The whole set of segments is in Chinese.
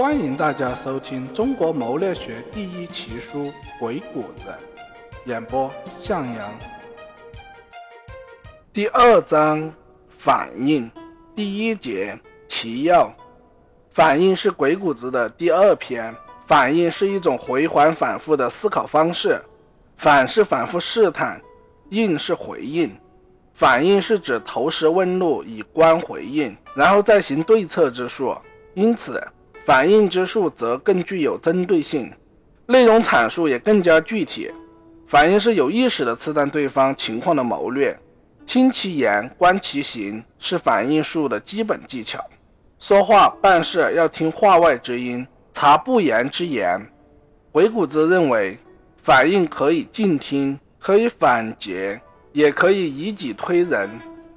欢迎大家收听中国谋略学第一奇书《鬼谷子》，演播向阳。第二章反应，第一节提要。反应是鬼谷子的第二篇。反应是一种回环反复的思考方式。反是反复试探，应是回应。反应是指投石问路以观回应，然后再行对策之术。因此。反应之术则更具有针对性，内容阐述也更加具体。反应是有意识的刺探对方情况的谋略，听其言，观其行，是反应术的基本技巧。说话办事要听话外之音，察不言之言。鬼谷子认为，反应可以静听，可以反诘，也可以以己推人。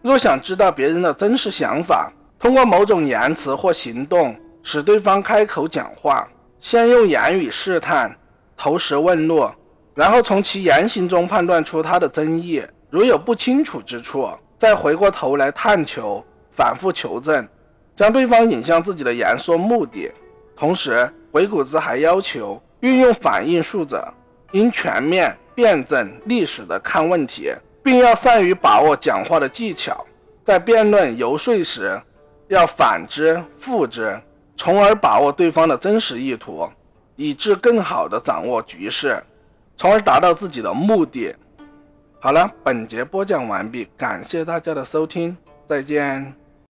若想知道别人的真实想法，通过某种言辞或行动。使对方开口讲话，先用言语试探、投石问路，然后从其言行中判断出他的真意。如有不清楚之处，再回过头来探求、反复求证，将对方引向自己的言说目的。同时，鬼谷子还要求运用反应术者应全面、辩证、历史的看问题，并要善于把握讲话的技巧。在辩论、游说时，要反之、复之。从而把握对方的真实意图，以致更好的掌握局势，从而达到自己的目的。好了，本节播讲完毕，感谢大家的收听，再见。